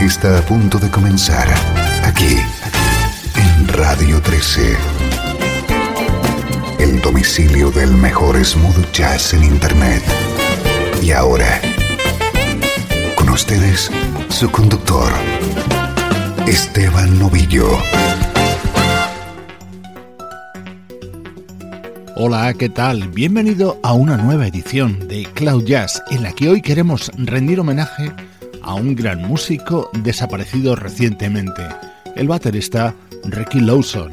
Está a punto de comenzar aquí en Radio 13. El domicilio del mejor smooth jazz en Internet. Y ahora, con ustedes, su conductor, Esteban Novillo. Hola, ¿qué tal? Bienvenido a una nueva edición de Cloud Jazz, en la que hoy queremos rendir homenaje a un gran músico desaparecido recientemente, el baterista Ricky Lawson.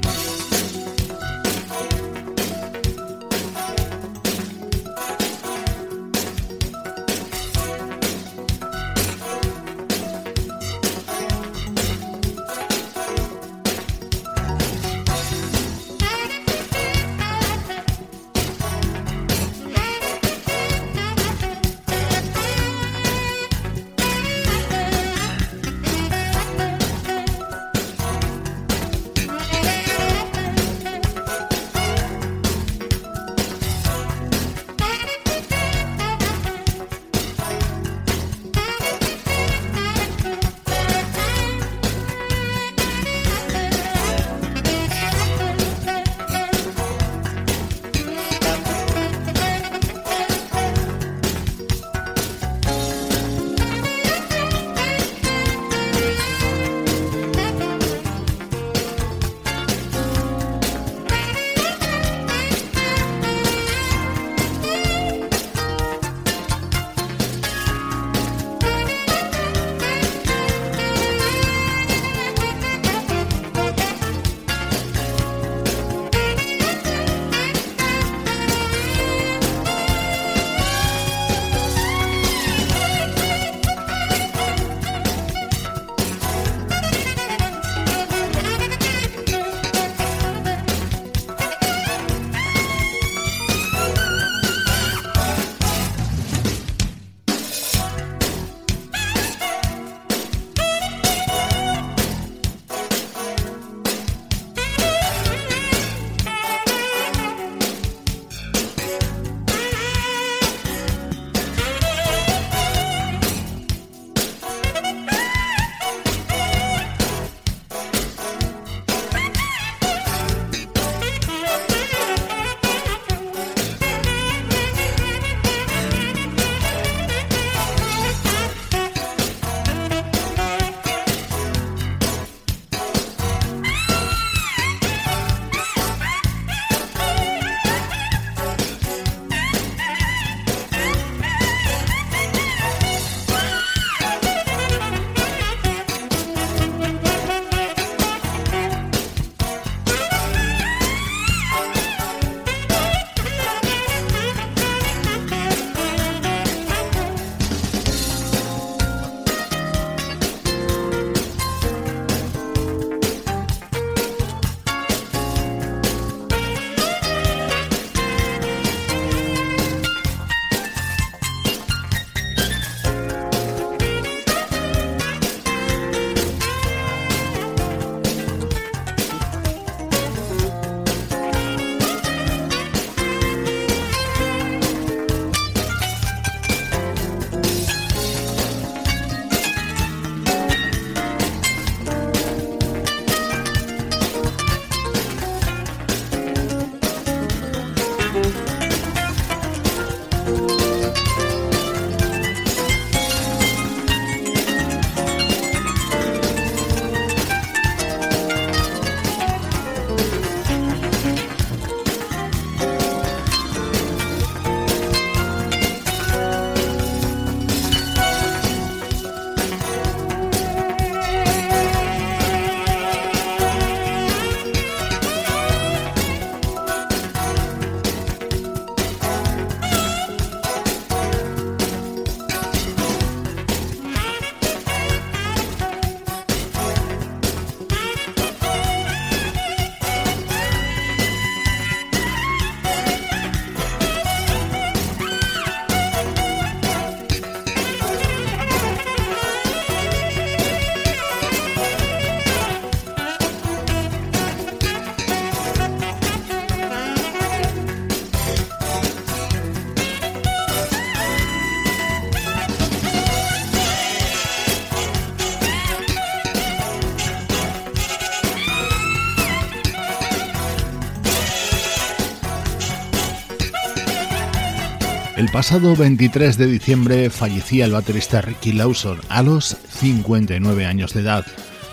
El pasado 23 de diciembre fallecía el baterista Ricky Lawson a los 59 años de edad.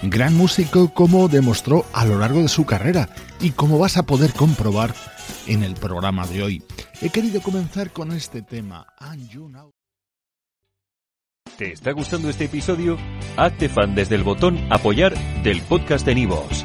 Gran músico como demostró a lo largo de su carrera y como vas a poder comprobar en el programa de hoy. He querido comenzar con este tema. ¿Te está gustando este episodio? Hazte fan desde el botón apoyar del podcast de Nivos.